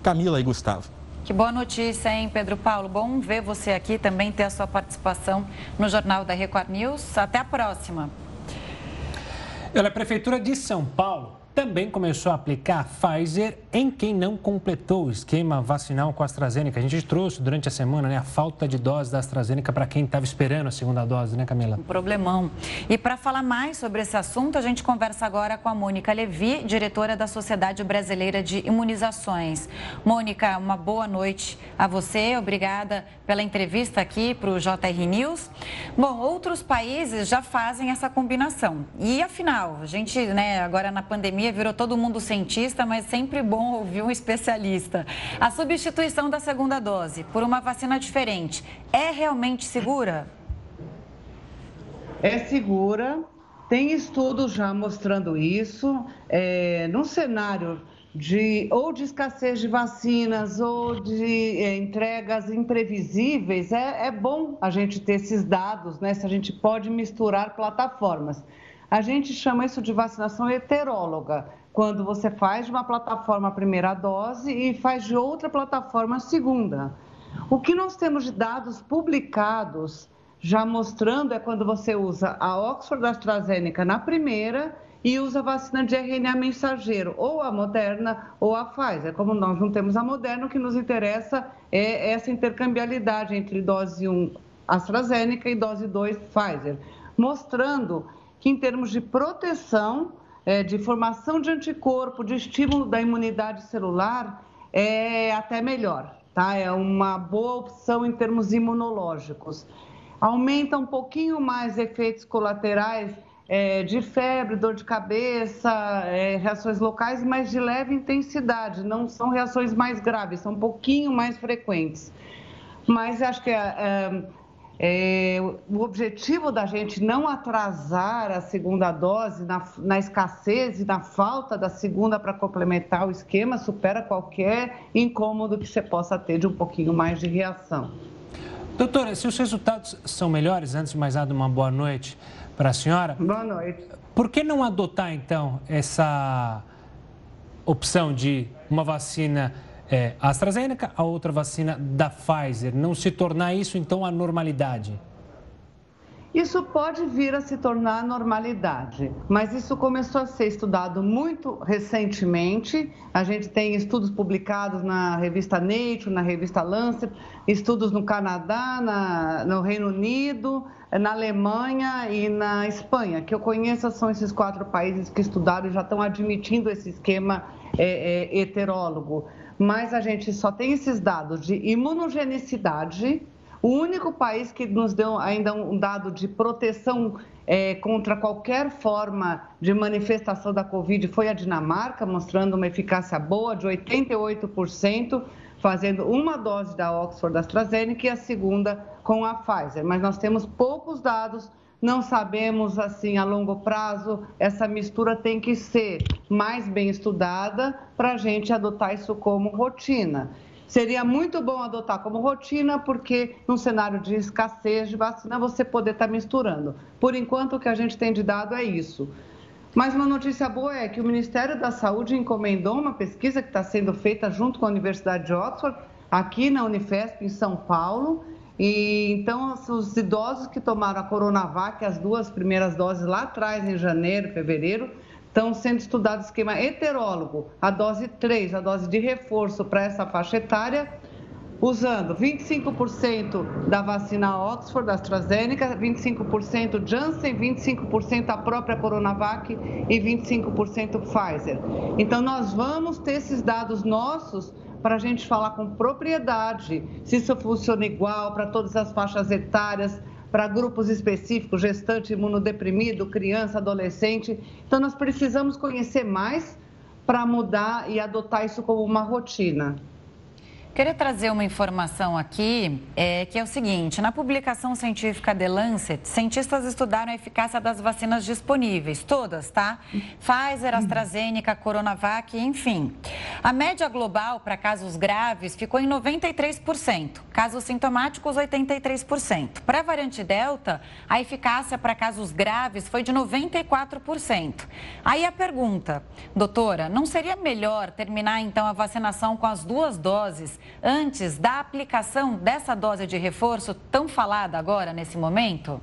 Camila e Gustavo. Que boa notícia, hein, Pedro Paulo? Bom ver você aqui também ter a sua participação no Jornal da Record News. Até a próxima. Olha, a Prefeitura de São Paulo também começou a aplicar Pfizer em quem não completou o esquema vacinal com a AstraZeneca. A gente trouxe durante a semana né, a falta de dose da AstraZeneca para quem estava esperando a segunda dose, né, Camila? Um problemão. E para falar mais sobre esse assunto, a gente conversa agora com a Mônica Levi, diretora da Sociedade Brasileira de Imunizações. Mônica, uma boa noite a você. Obrigada pela entrevista aqui para o JR News. Bom, outros países já fazem essa combinação. E afinal, a gente, né, agora na pandemia, pandemia, virou todo mundo cientista, mas sempre bom ouvir um especialista. A substituição da segunda dose por uma vacina diferente é realmente segura? É segura, tem estudos já mostrando isso. É, num cenário de ou de escassez de vacinas ou de é, entregas imprevisíveis, é, é bom a gente ter esses dados, né? Se a gente pode misturar plataformas. A gente chama isso de vacinação heteróloga, quando você faz de uma plataforma a primeira dose e faz de outra plataforma a segunda. O que nós temos de dados publicados já mostrando é quando você usa a Oxford AstraZeneca na primeira e usa a vacina de RNA mensageiro, ou a Moderna ou a Pfizer. Como nós não temos a Moderna, o que nos interessa é essa intercambiabilidade entre dose 1 AstraZeneca e dose 2 Pfizer, mostrando que em termos de proteção, é, de formação de anticorpo, de estímulo da imunidade celular, é até melhor, tá? É uma boa opção em termos imunológicos. Aumenta um pouquinho mais efeitos colaterais é, de febre, dor de cabeça, é, reações locais, mas de leve intensidade, não são reações mais graves, são um pouquinho mais frequentes. Mas acho que é, é, o objetivo da gente não atrasar a segunda dose na, na escassez e na falta da segunda para complementar o esquema supera qualquer incômodo que você possa ter de um pouquinho mais de reação. Doutora, se os resultados são melhores, antes de mais nada, uma boa noite para a senhora. Boa noite. Por que não adotar, então, essa opção de uma vacina é, AstraZeneca, a outra vacina da Pfizer? Não se tornar isso, então, a normalidade? Isso pode vir a se tornar normalidade, mas isso começou a ser estudado muito recentemente. A gente tem estudos publicados na revista Nature, na revista Lancet, estudos no Canadá, na, no Reino Unido, na Alemanha e na Espanha. Que eu conheço são esses quatro países que estudaram e já estão admitindo esse esquema é, é, heterólogo. Mas a gente só tem esses dados de imunogenicidade. O único país que nos deu ainda um dado de proteção é, contra qualquer forma de manifestação da Covid foi a Dinamarca, mostrando uma eficácia boa de 88%, fazendo uma dose da Oxford AstraZeneca e a segunda com a Pfizer. Mas nós temos poucos dados, não sabemos assim a longo prazo. Essa mistura tem que ser mais bem estudada para a gente adotar isso como rotina. Seria muito bom adotar como rotina, porque num cenário de escassez de vacina você poder estar tá misturando. Por enquanto, o que a gente tem de dado é isso. Mas uma notícia boa é que o Ministério da Saúde encomendou uma pesquisa que está sendo feita junto com a Universidade de Oxford, aqui na Unifesp, em São Paulo. E então, os idosos que tomaram a Coronavac, as duas primeiras doses lá atrás, em janeiro, fevereiro, Estão sendo estudados esquema heterólogo, a dose 3, a dose de reforço para essa faixa etária, usando 25% da vacina Oxford, da AstraZeneca, 25% Janssen, 25% a própria Coronavac e 25% Pfizer. Então, nós vamos ter esses dados nossos para a gente falar com propriedade se isso funciona igual para todas as faixas etárias, para grupos específicos, gestante imunodeprimido, criança, adolescente. Então, nós precisamos conhecer mais para mudar e adotar isso como uma rotina. Queria trazer uma informação aqui, é, que é o seguinte: na publicação científica The Lancet, cientistas estudaram a eficácia das vacinas disponíveis, todas, tá? Pfizer, AstraZeneca, Coronavac, enfim. A média global para casos graves ficou em 93%, casos sintomáticos, 83%. Para a variante Delta, a eficácia para casos graves foi de 94%. Aí a pergunta, doutora, não seria melhor terminar então a vacinação com as duas doses? Antes da aplicação dessa dose de reforço tão falada agora, nesse momento?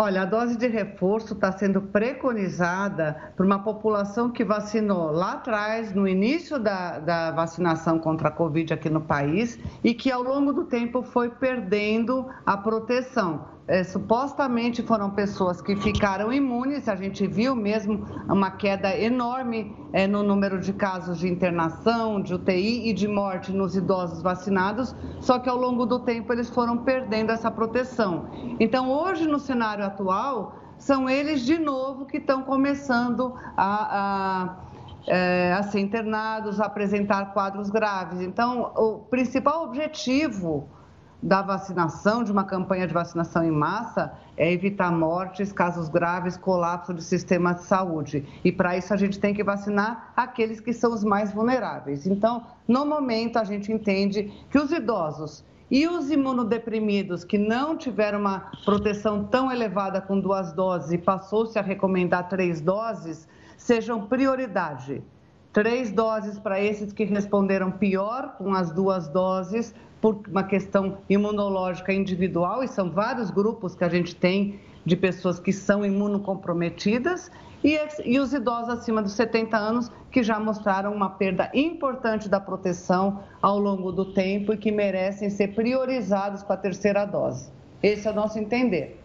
Olha, a dose de reforço está sendo preconizada por uma população que vacinou lá atrás, no início da, da, vacinação contra a Covid aqui no país, e que ao longo do tempo foi perdendo a proteção. É, supostamente foram pessoas que ficaram imunes, a gente viu mesmo uma queda enorme é, no número de casos de internação, de UTI e de morte nos idosos vacinados, só que ao longo do tempo eles foram perdendo essa proteção. Então, hoje, no cenário atual, são eles de novo que estão começando a, a, é, a ser internados, a apresentar quadros graves. Então, o principal objetivo da vacinação, de uma campanha de vacinação em massa, é evitar mortes, casos graves, colapso de sistema de saúde. E para isso a gente tem que vacinar aqueles que são os mais vulneráveis. Então, no momento, a gente entende que os idosos e os imunodeprimidos que não tiveram uma proteção tão elevada com duas doses e passou-se a recomendar três doses, sejam prioridade. Três doses para esses que responderam pior com as duas doses, por uma questão imunológica individual, e são vários grupos que a gente tem de pessoas que são imunocomprometidas, e, e os idosos acima dos 70 anos que já mostraram uma perda importante da proteção ao longo do tempo e que merecem ser priorizados com a terceira dose. Esse é o nosso entender.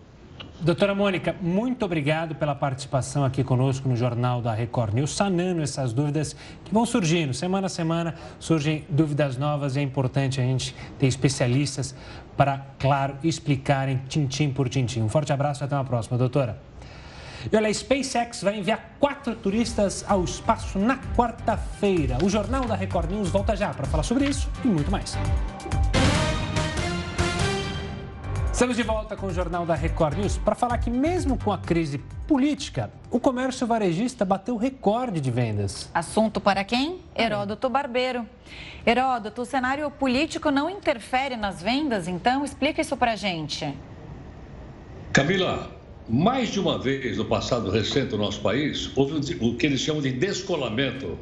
Doutora Mônica, muito obrigado pela participação aqui conosco no Jornal da Record News, sanando essas dúvidas que vão surgindo. Semana a semana surgem dúvidas novas e é importante a gente ter especialistas para, claro, explicarem tintim por tintim. Um forte abraço e até uma próxima, doutora. E olha, a SpaceX vai enviar quatro turistas ao espaço na quarta-feira. O Jornal da Record News volta já para falar sobre isso e muito mais. Estamos de volta com o Jornal da Record News para falar que, mesmo com a crise política, o comércio varejista bateu recorde de vendas. Assunto para quem? Heródoto Barbeiro. Heródoto, o cenário político não interfere nas vendas, então explica isso para a gente. Camila, mais de uma vez no passado recente do nosso país, houve o que eles chamam de descolamento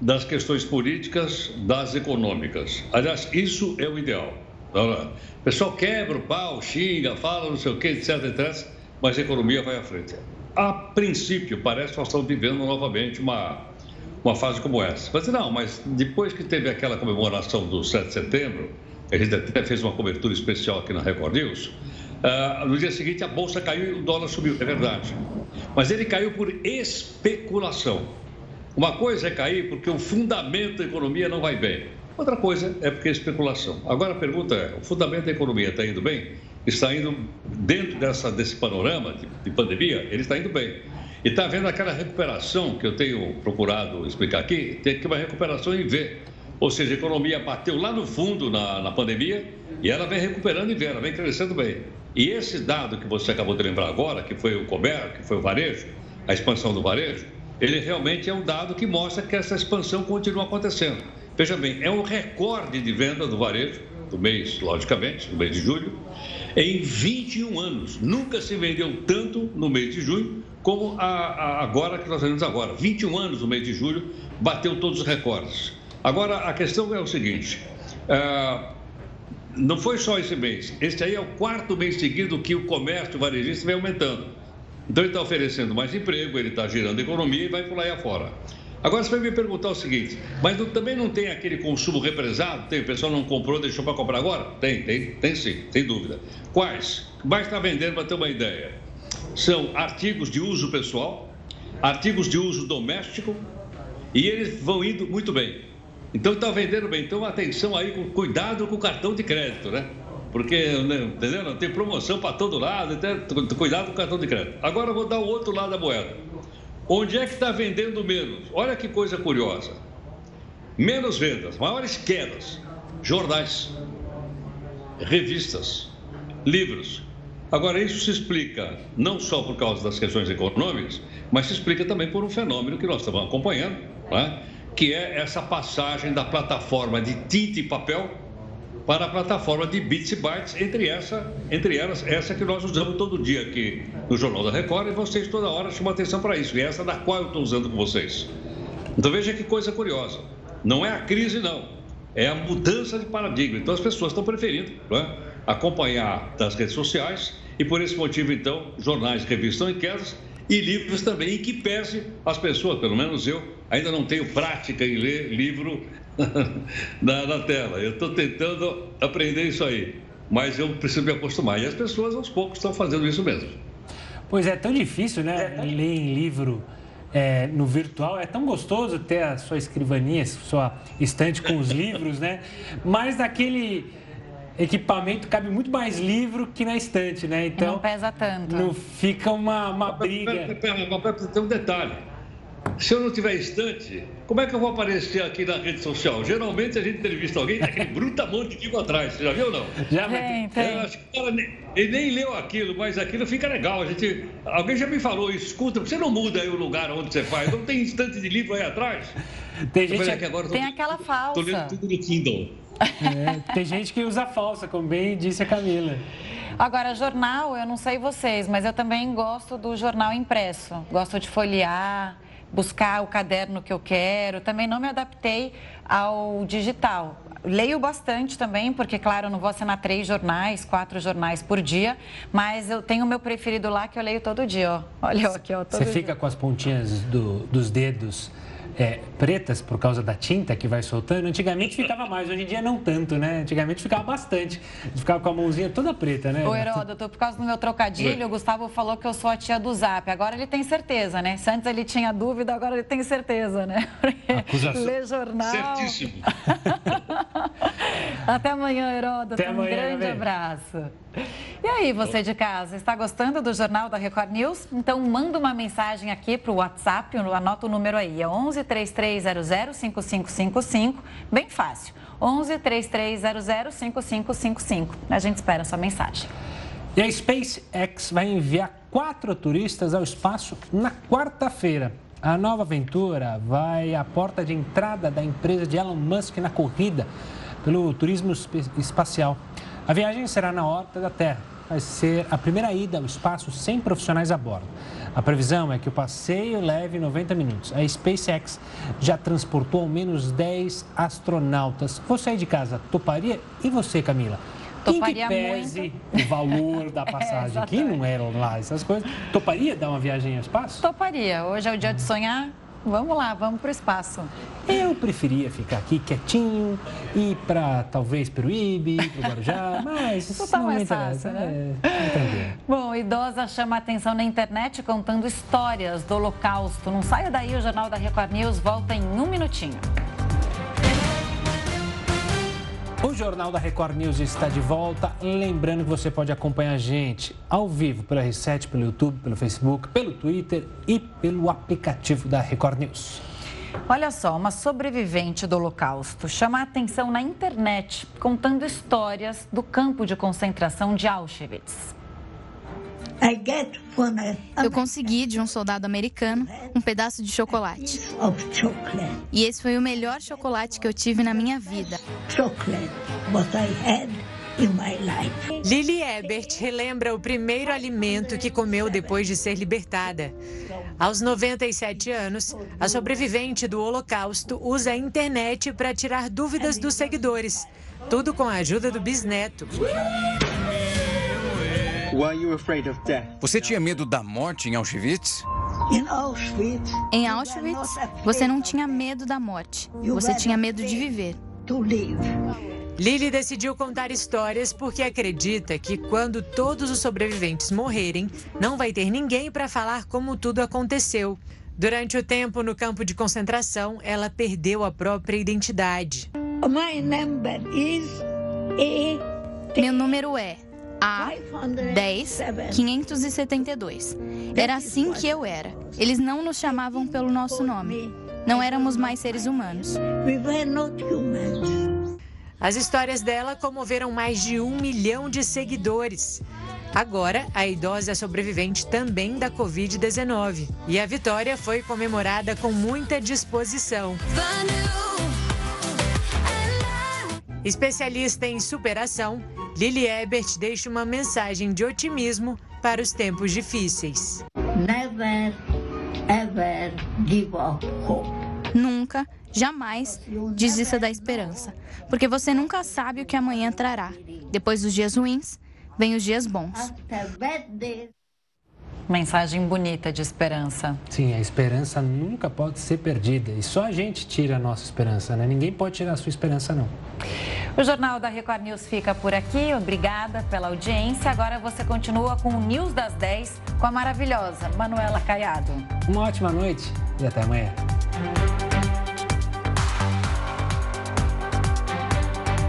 das questões políticas das econômicas. Aliás, isso é o ideal. O pessoal quebra o pau, xinga, fala não sei o que, etc, etc, mas a economia vai à frente. A princípio, parece que nós estamos vivendo novamente uma, uma fase como essa. Mas não, mas depois que teve aquela comemoração do 7 de setembro, a gente até fez uma cobertura especial aqui na Record News, Uh, no dia seguinte, a bolsa caiu e o dólar subiu, é verdade. Mas ele caiu por especulação. Uma coisa é cair porque o fundamento da economia não vai bem. Outra coisa é porque é especulação. Agora a pergunta é: o fundamento da economia está indo bem? Está indo dentro dessa, desse panorama de, de pandemia? Ele está indo bem. E está havendo aquela recuperação que eu tenho procurado explicar aqui, tem que uma recuperação em V. Ou seja, a economia bateu lá no fundo na, na pandemia e ela vem recuperando em V, ela vem crescendo bem. E esse dado que você acabou de lembrar agora, que foi o comércio, que foi o varejo, a expansão do varejo, ele realmente é um dado que mostra que essa expansão continua acontecendo. Veja bem, é um recorde de venda do varejo, do mês, logicamente, do mês de julho, em 21 anos. Nunca se vendeu tanto no mês de junho como a, a, agora que nós vemos agora. 21 anos no mês de julho, bateu todos os recordes. Agora, a questão é o seguinte. Uh, não foi só esse mês. Este aí é o quarto mês seguido que o comércio varejista vem aumentando. Então ele está oferecendo mais emprego, ele está gerando economia e vai por lá afora. Agora você vai me perguntar o seguinte, mas não, também não tem aquele consumo represado? Tem, o pessoal não comprou, deixou para comprar agora? Tem, tem, tem sim, sem dúvida. Quais? Mais está vendendo para ter uma ideia? São artigos de uso pessoal, artigos de uso doméstico e eles vão indo muito bem. Então está vendendo bem. Então atenção aí, com cuidado com o cartão de crédito, né? Porque, né, entendeu? Tem promoção para todo lado, então, cuidado com o cartão de crédito. Agora eu vou dar o outro lado da moeda. Onde é que está vendendo menos? Olha que coisa curiosa. Menos vendas, maiores quedas. Jornais, revistas, livros. Agora, isso se explica não só por causa das questões econômicas, mas se explica também por um fenômeno que nós estamos acompanhando, né? Que é essa passagem da plataforma de tinta e papel para a plataforma de bits e bytes, entre, essa, entre elas, essa que nós usamos todo dia aqui no Jornal da Record, e vocês toda hora chamam atenção para isso, e essa da qual eu estou usando com vocês. Então veja que coisa curiosa. Não é a crise, não. É a mudança de paradigma. Então as pessoas estão preferindo é? acompanhar das redes sociais, e por esse motivo, então, jornais e revistas estão em e livros também, em que pese as pessoas, pelo menos eu, ainda não tenho prática em ler livro [LAUGHS] na, na tela. Eu estou tentando aprender isso aí, mas eu preciso me acostumar. E as pessoas, aos poucos, estão fazendo isso mesmo. Pois é, tão difícil, né? É. Ler em livro é, no virtual. É tão gostoso ter a sua escrivaninha, sua estante com os livros, né? Mas naquele equipamento cabe muito mais livro que na estante, né? Então. Não pesa tanto. Não fica uma, uma briga. Pera, pera, pera, tem um detalhe. Se eu não tiver estante, como é que eu vou aparecer aqui na rede social? Geralmente a gente entrevista alguém daquele brutamonte de atrás. Você já viu ou não? Já, tem, tem. Eu acho que o cara nem, ele nem leu aquilo, mas aquilo fica legal. A gente, alguém já me falou, escuta, você não muda aí o lugar onde você faz. Não tem estante de livro aí atrás? Tem gente que agora tem aquela falsa. Tô lendo tudo no Kindle. É, tem gente que usa falsa, como bem disse a Camila. Agora, jornal, eu não sei vocês, mas eu também gosto do jornal impresso. Gosto de folhear, buscar o caderno que eu quero. Também não me adaptei ao digital. Leio bastante também, porque, claro, eu não vou assinar três jornais, quatro jornais por dia, mas eu tenho o meu preferido lá que eu leio todo dia, ó. Olha aqui, ó. Você dia. fica com as pontinhas do, dos dedos é, pretas por causa da tinta que vai soltando. Antigamente ficava mais, hoje em dia não tanto, né? Antigamente ficava bastante. Ficava com a mãozinha toda preta, né? Ô, Heródoto, por causa do meu trocadilho, o Gustavo falou que eu sou a tia do Zap. Agora ele tem certeza, né? Se antes ele tinha dúvida, agora ele tem certeza, né? Acusação. Lê jornal. Certíssimo. [LAUGHS] Até amanhã, Heródoto. Até amanhã, um grande abraço. E aí, você de casa, está gostando do Jornal da Record News? Então manda uma mensagem aqui para o WhatsApp, anota o número aí, é 11 3300 5555, bem fácil. 11 3300 5555. A gente espera a sua mensagem. E a SpaceX vai enviar quatro turistas ao espaço na quarta-feira. A nova aventura vai à porta de entrada da empresa de Elon Musk na corrida pelo turismo espacial. A viagem será na órbita da Terra. Vai ser a primeira ida ao espaço sem profissionais a bordo. A previsão é que o passeio leve 90 minutos. A SpaceX já transportou ao menos 10 astronautas. Você aí de casa toparia? E você, Camila? Quem que Toparia pese o valor da [LAUGHS] passagem, que não eram lá essas coisas, toparia dar uma viagem ao espaço? Toparia. Hoje é o dia de sonhar. Vamos lá, vamos para o espaço. Eu preferia ficar aqui quietinho, ir para talvez Peruíbe, para Guarujá, [LAUGHS] mas isso Não me interessa. fácil, né? É. Bom, idosa chama atenção na internet contando histórias do Holocausto. Não saia daí, o Jornal da Record News volta em um minutinho. O Jornal da Record News está de volta. Lembrando que você pode acompanhar a gente ao vivo pela R7, pelo YouTube, pelo Facebook, pelo Twitter e pelo aplicativo da Record News. Olha só, uma sobrevivente do Holocausto chama a atenção na internet contando histórias do campo de concentração de Auschwitz. Eu consegui de um soldado americano um pedaço de chocolate. E esse foi o melhor chocolate que eu tive na minha vida. Lily Ebert relembra o primeiro alimento que comeu depois de ser libertada. Aos 97 anos, a sobrevivente do Holocausto usa a internet para tirar dúvidas dos seguidores. Tudo com a ajuda do bisneto. Você tinha medo da morte em Auschwitz? Em Auschwitz, você não tinha medo da morte. Você tinha medo de viver. Lily decidiu contar histórias porque acredita que quando todos os sobreviventes morrerem, não vai ter ninguém para falar como tudo aconteceu. Durante o tempo no campo de concentração, ela perdeu a própria identidade. Meu número é A10572. Era assim que eu era. Eles não nos chamavam pelo nosso nome. Não éramos mais seres humanos. As histórias dela comoveram mais de um milhão de seguidores. Agora, a idosa é sobrevivente também da Covid-19. E a vitória foi comemorada com muita disposição. Especialista em superação, Lily Ebert deixa uma mensagem de otimismo para os tempos difíceis. Never, ever give up hope. Nunca, jamais desista da esperança, porque você nunca sabe o que amanhã trará. Depois dos dias ruins, vem os dias bons. Mensagem bonita de esperança. Sim, a esperança nunca pode ser perdida. E só a gente tira a nossa esperança, né? Ninguém pode tirar a sua esperança, não. O Jornal da Record News fica por aqui. Obrigada pela audiência. Agora você continua com o News das 10 com a maravilhosa Manuela Caiado. Uma ótima noite e até amanhã.